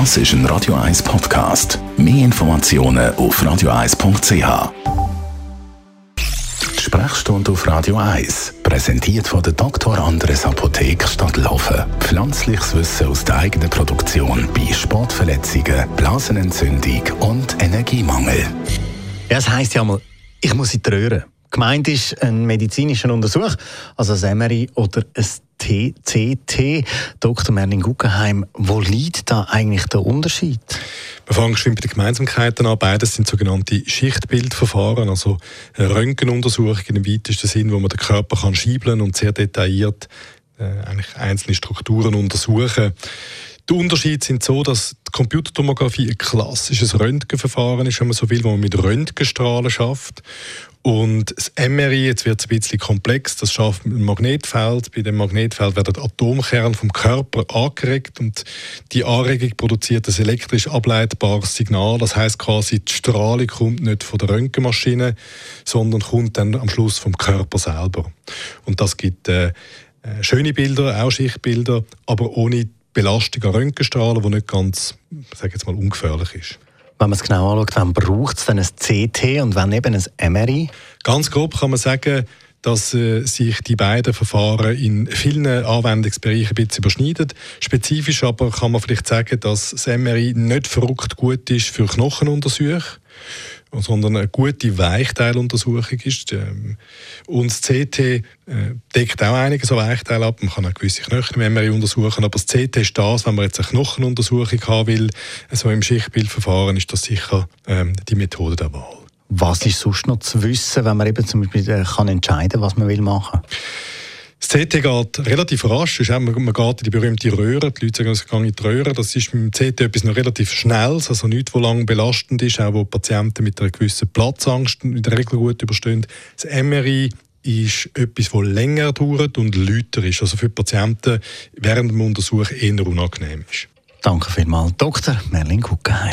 Das ist ein Radio 1 Podcast. Mehr Informationen auf radio1.ch. Die Sprechstunde auf Radio 1, präsentiert von der Dr. Andres Apotheke Stadtlaufen. Pflanzliches Wissen aus der eigenen Produktion bei Sportverletzungen, Blasenentzündung und Energiemangel. Ja, es heisst ja mal, ich muss in die Röhre. Gemeint ist ein medizinischer Untersuch, also ein MRI oder ein TCT. Dr. Merlin Guggenheim, wo liegt da eigentlich der Unterschied? Wir fangen schon bei den Gemeinsamkeiten an. Beides sind sogenannte Schichtbildverfahren, also Röntgenuntersuchungen im weitesten Sinn, wo man den Körper kann schiebeln und sehr detailliert äh, eigentlich einzelne Strukturen untersuchen. Die Unterschiede sind so, dass die Computertomographie ein klassisches Röntgenverfahren ist, wenn man so will, wo man mit Röntgenstrahlen schafft. Und das MRI, jetzt wird es ein bisschen komplex, das schafft ein Magnetfeld. Bei dem Magnetfeld werden Atomkerne vom Körper angeregt und die Anregung produziert ein elektrisch ableitbares Signal. Das heißt quasi, die Strahlung kommt nicht von der Röntgenmaschine, sondern kommt dann am Schluss vom Körper selber. Und das gibt äh, äh schöne Bilder, auch Schichtbilder, aber ohne Belastung an Röntgenstrahlen, die nicht ganz, sage jetzt mal, ungefährlich ist. Wenn man es genau anschaut, wann braucht es dann ein CT und wann eben ein MRI? Ganz grob kann man sagen, dass äh, sich die beiden Verfahren in vielen Anwendungsbereichen ein bisschen überschneiden. Spezifisch aber kann man vielleicht sagen, dass das MRI nicht verrückt gut ist für Knochenuntersuchungen sondern eine gute Weichteiluntersuchung ist. Ähm, und das CT äh, deckt auch einige so Weichteile ab. Man kann auch gewisse Knochen im MRI untersuchen, aber das CT ist das, wenn man jetzt eine Knochenuntersuchung haben will, so im Schichtbildverfahren, ist das sicher ähm, die Methode der Wahl. Was ist sonst noch zu wissen, wenn man eben zum Beispiel äh, kann entscheiden, was man will machen? Das CT geht relativ rasch. Ist man geht in die berühmte Röhre. Die Leute sagen, es geht in die Röhre. Das ist beim CT etwas noch relativ Schnelles, also nichts, was lange belastend ist, auch wo Patienten mit einer gewissen Platzangst in der Regel gut überstehen. Das MRI ist etwas, das länger dauert und lauter ist. Also für die Patienten während dem Untersuch eher unangenehm ist. Danke vielmals, Dr. Merlin Guggenheim.